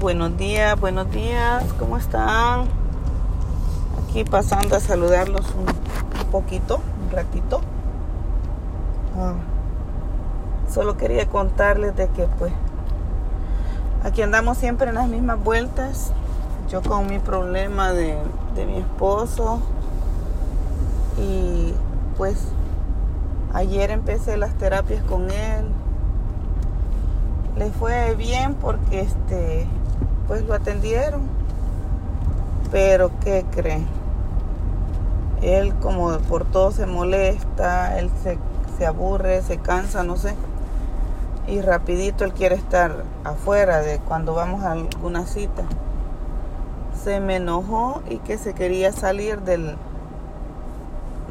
buenos días, buenos días, ¿cómo están? Aquí pasando a saludarlos un, poquito, un ratito. Ah, solo quería contarles de que pues aquí andamos siempre en las mismas vueltas. Yo con mi problema de, de mi esposo y pues ayer empecé las terapias con él le fue bien porque este pues lo atendieron. Pero qué creen él como por todo se molesta él se, se aburre se cansa no sé. Y rapidito él quiere estar afuera de cuando vamos a alguna cita. Se me enojó y que se quería salir del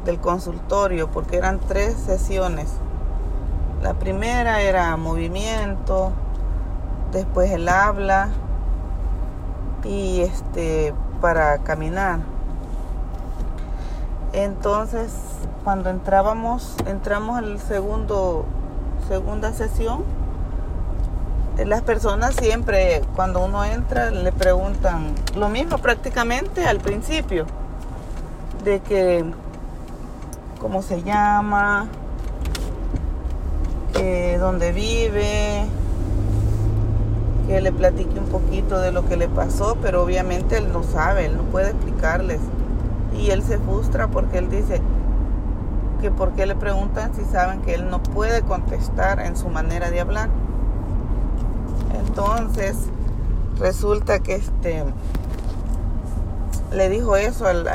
del consultorio porque eran tres sesiones. La primera era movimiento, después el habla y este para caminar. Entonces, cuando entrábamos, entramos al segundo segunda sesión, las personas siempre cuando uno entra le preguntan lo mismo prácticamente al principio de que cómo se llama, eh, dónde vive, que le platique un poquito de lo que le pasó, pero obviamente él no sabe, él no puede explicarles. Y él se frustra porque él dice que por qué le preguntan si saben que él no puede contestar en su manera de hablar. Entonces, resulta que este le dijo eso al,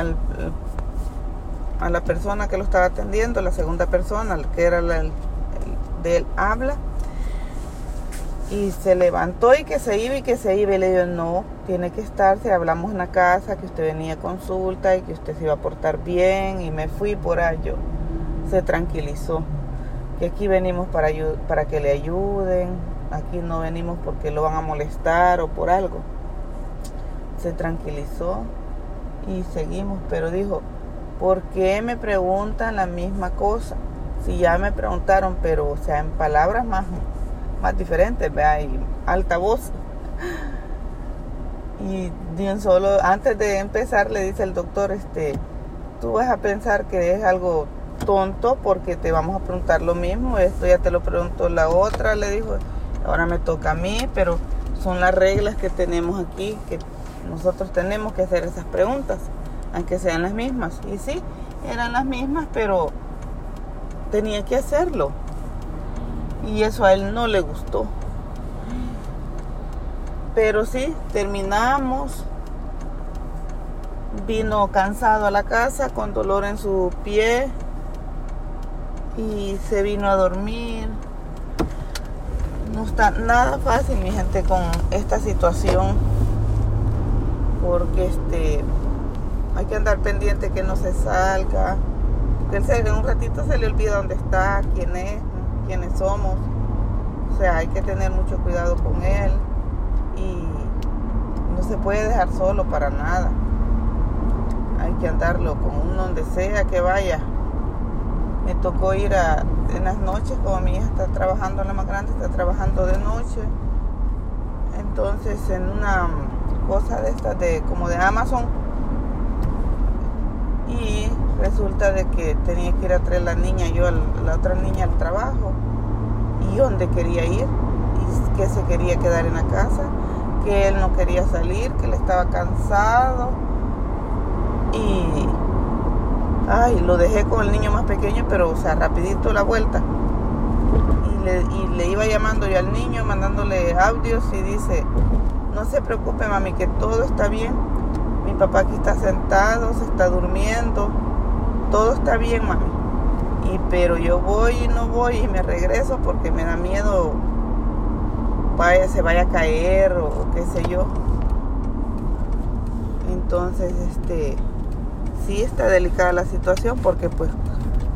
a la persona que lo estaba atendiendo, la segunda persona, que era la, de él habla. Y se levantó y que se iba y que se iba. Y le dijo, no, tiene que estar, si hablamos en la casa, que usted venía a consulta y que usted se iba a portar bien. Y me fui por allá. Se tranquilizó. Que aquí venimos para, para que le ayuden. Aquí no venimos porque lo van a molestar o por algo. Se tranquilizó y seguimos. Pero dijo, ¿por qué me preguntan la misma cosa? si ya me preguntaron, pero o sea, en palabras más, más diferentes, vea, y alta voz. Y bien solo, antes de empezar le dice el doctor, este, tú vas a pensar que es algo tonto porque te vamos a preguntar lo mismo, esto ya te lo preguntó la otra, le dijo, ahora me toca a mí, pero son las reglas que tenemos aquí, que nosotros tenemos que hacer esas preguntas, aunque sean las mismas. Y sí, eran las mismas, pero tenía que hacerlo. Y eso a él no le gustó. Pero sí, terminamos. Vino cansado a la casa con dolor en su pie y se vino a dormir. No está nada fácil, mi gente, con esta situación. Porque este hay que andar pendiente que no se salga se, en un ratito se le olvida dónde está, quién es, quiénes somos. O sea, hay que tener mucho cuidado con él y no se puede dejar solo para nada. Hay que andarlo con uno donde sea que vaya. Me tocó ir a, en las noches, como mi hija está trabajando, la más grande está trabajando de noche. Entonces, en una cosa de estas, de, como de Amazon, y resulta de que tenía que ir a traer la niña, yo la otra niña al trabajo. Y dónde quería ir y que se quería quedar en la casa, que él no quería salir, que él estaba cansado. Y ay, lo dejé con el niño más pequeño, pero o sea, rapidito la vuelta. Y le, y le iba llamando yo al niño, mandándole audios y dice, no se preocupe mami, que todo está bien. Mi papá aquí está sentado, se está durmiendo todo está bien, mami. Y, pero yo voy y no voy y me regreso porque me da miedo vaya, se vaya a caer o, qué sé yo. Entonces, este, sí está delicada la situación porque pues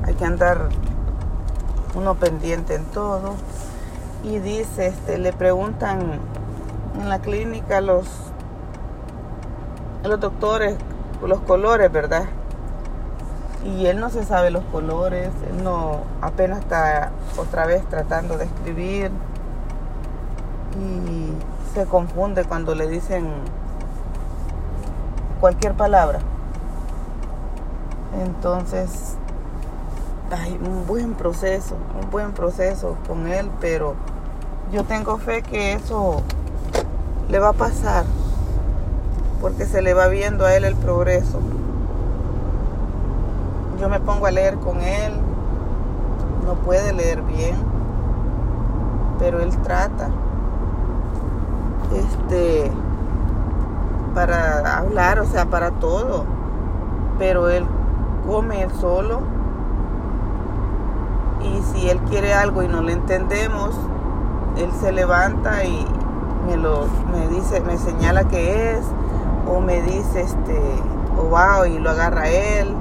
hay que andar uno pendiente en todo. Y dice, este, le preguntan en la clínica los, los doctores los colores, ¿verdad? Y él no se sabe los colores, él no apenas está otra vez tratando de escribir y se confunde cuando le dicen cualquier palabra. Entonces, hay un buen proceso, un buen proceso con él, pero yo tengo fe que eso le va a pasar, porque se le va viendo a él el progreso. Yo me pongo a leer con él, no puede leer bien, pero él trata. Este para hablar, o sea, para todo. Pero él come solo. Y si él quiere algo y no le entendemos, él se levanta y me lo me dice, me señala que es o me dice este o va y lo agarra él.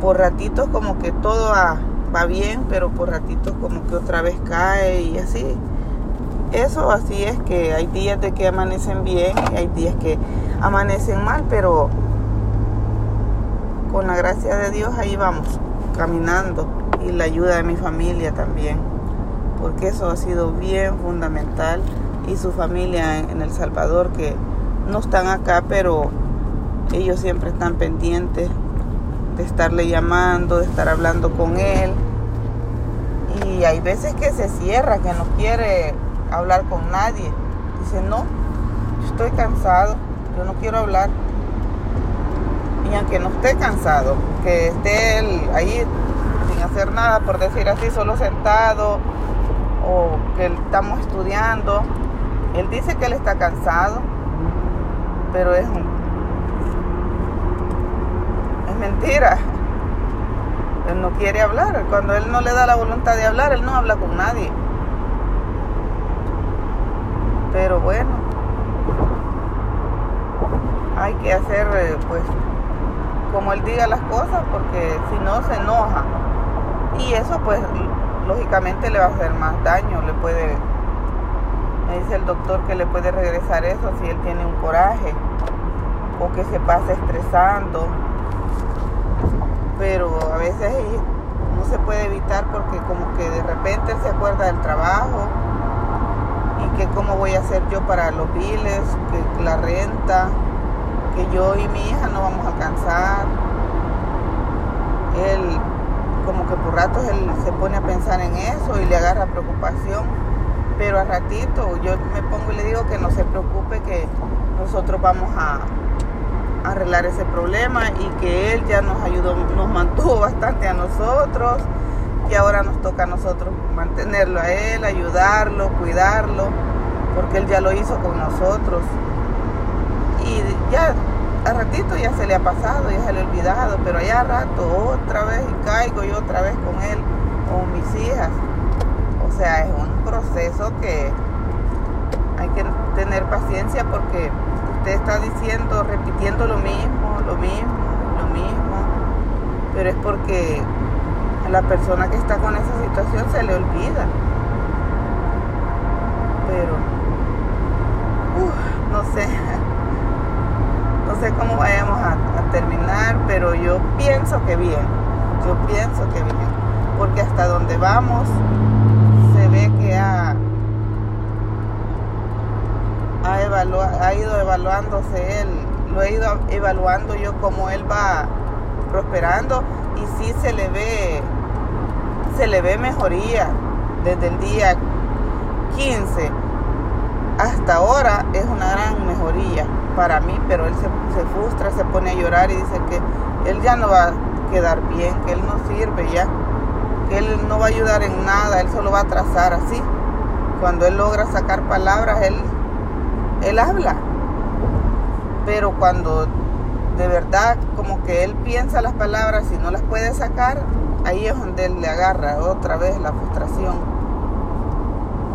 Por ratitos como que todo va, bien, pero por ratitos como que otra vez cae y así. Eso así es que hay días de que amanecen bien y hay días que amanecen mal, pero con la gracia de Dios ahí vamos, caminando y la ayuda de mi familia también, porque eso ha sido bien fundamental y su familia en El Salvador que no están acá, pero ellos siempre están pendientes de estarle llamando, de estar hablando con él. Y hay veces que se cierra, que no quiere hablar con nadie. Dice, no, estoy cansado, yo no quiero hablar. Y aunque no esté cansado, que esté él ahí sin hacer nada, por decir así, solo sentado, o que estamos estudiando, él dice que él está cansado, pero es, es mentira. Él no quiere hablar. Cuando él no le da la voluntad de hablar, él no habla con nadie. Pero bueno, hay que hacer eh, pues como él diga las cosas porque si no se enoja. Y eso pues lógicamente le va a hacer más daño, le puede, me dice el doctor que le puede regresar eso si él tiene un coraje o que se pasa estresando. Pero a veces no se puede evitar porque como que de repente se acuerda del trabajo y que cómo voy a hacer yo para los biles, que la renta, que yo y mi hija no vamos a alcanzar. Él como que por ratos él se pone a pensar en eso y le agarra preocupación, pero a ratito yo me pongo y le digo que no se preocupe, que nosotros vamos a arreglar ese problema y que él ya nos ayudó, nos mantuvo bastante a nosotros y ahora nos toca a nosotros mantenerlo a él, ayudarlo, cuidarlo, porque él ya lo hizo con nosotros. Y ya a ratito ya se le ha pasado, ya se le ha olvidado, pero ya a rato otra vez y caigo y otra vez con él o mis hijas. O sea, es un proceso que hay que tener paciencia porque usted está diciendo, repitiendo lo mismo, lo mismo, lo mismo, pero es porque a la persona que está con esa situación se le olvida. Pero, no sé, no sé cómo vayamos a, terminar, pero yo pienso que bien, yo pienso que bien, porque hasta donde vamos se ve que ha, ha, ido evaluándose él, lo he ido evaluando yo como él va prosperando y sí se le ve se le ve mejoría desde el día 15 hasta ahora es una gran mejoría para mí, pero él se, frustra, se pone a llorar y dice que él ya no va a quedar bien, que él no sirve ya, que él no va a ayudar en nada, él solo va a trazar así. Cuando él logra sacar palabras, él, él habla. Pero cuando de verdad como que él piensa las palabras y no las puede sacar, ahí es donde él le agarra otra vez la frustración.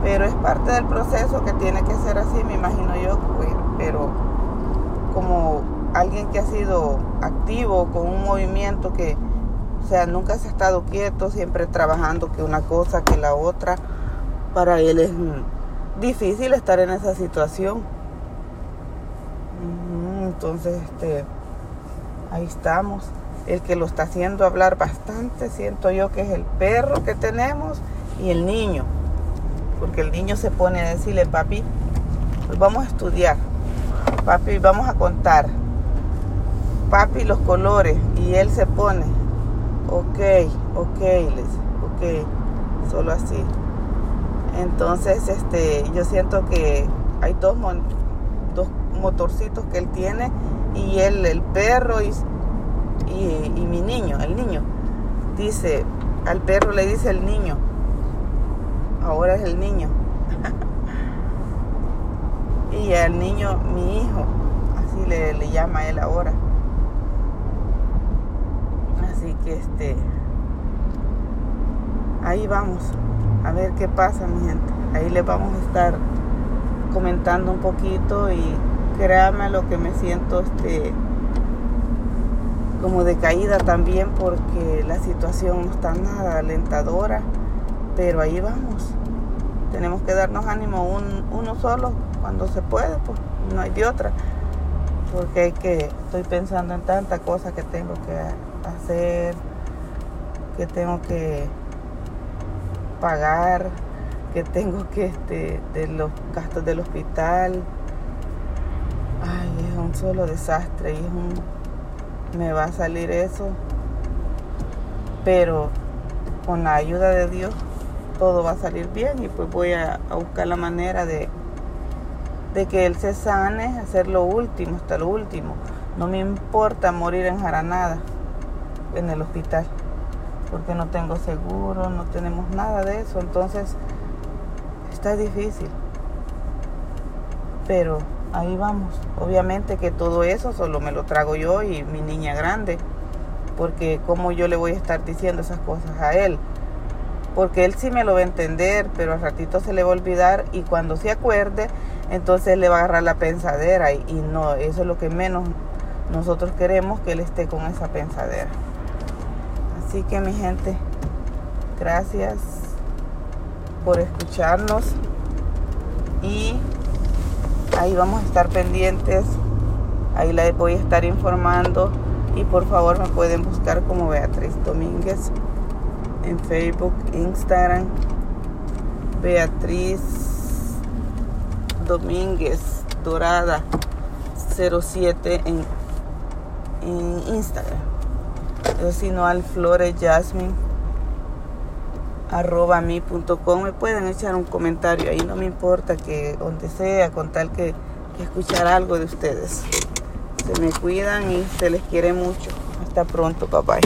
Pero es parte del proceso que tiene que ser así, me imagino yo, pero como alguien que ha sido activo con un movimiento que, o sea, nunca se ha estado quieto, siempre trabajando que una cosa, que la otra, para él es difícil estar en esa situación. Entonces, este, ahí estamos el que lo está haciendo hablar bastante, siento yo que es el perro que tenemos y el niño. Porque el niño se pone a decirle, papi, Pues vamos a estudiar. Papi, vamos a contar. Papi, los colores. Y él se pone. Ok, ok, les, ok. Solo así. Entonces, este, yo siento que hay dos, dos motorcitos que él tiene y él, el perro y, y, mi niño, el niño. Dice, al perro le dice el niño, ahora es el niño. y al niño, mi hijo, así le, le llama él ahora. Así que este, ahí vamos, a ver qué pasa mi gente. Ahí les vamos a estar comentando un poquito y créame lo que me siento este como decaída también porque la situación no está nada alentadora, pero ahí vamos. Tenemos que darnos ánimo uno solo cuando se puede, pues no hay de otra. Porque hay que, estoy pensando en tantas cosas que tengo que hacer, que tengo que pagar, que tengo que, este, de los gastos del hospital. Ay, es un solo desastre y es un, me va a salir eso. Pero con la ayuda de Dios todo va a salir bien y pues voy a, buscar la manera de, de que Él se sane, hacer lo último, hasta lo último. No me importa morir en Jaranada, en el hospital, porque no tengo seguro, no tenemos nada de eso. Entonces, está difícil. Pero ahí vamos. Obviamente que todo eso solo me lo trago yo y mi niña grande. Porque como yo le voy a estar diciendo esas cosas a él. Porque él sí me lo va a entender, pero al ratito se le va a olvidar y cuando se acuerde, entonces le va a agarrar la pensadera. Y, y no, eso es lo que menos nosotros queremos, que él esté con esa pensadera. Así que mi gente, gracias por escucharnos. Y ahí vamos a estar pendientes, ahí la voy a estar informando. Y por favor me pueden buscar como Beatriz Domínguez en Facebook, Instagram, Beatriz Domínguez Dorada 07 en, en Instagram. O si no, al Flores Jasmine arroba mi.com me pueden echar un comentario ahí no me importa que donde sea con tal que, que escuchar algo de ustedes. Se me cuidan y se les quiere mucho. Hasta pronto papá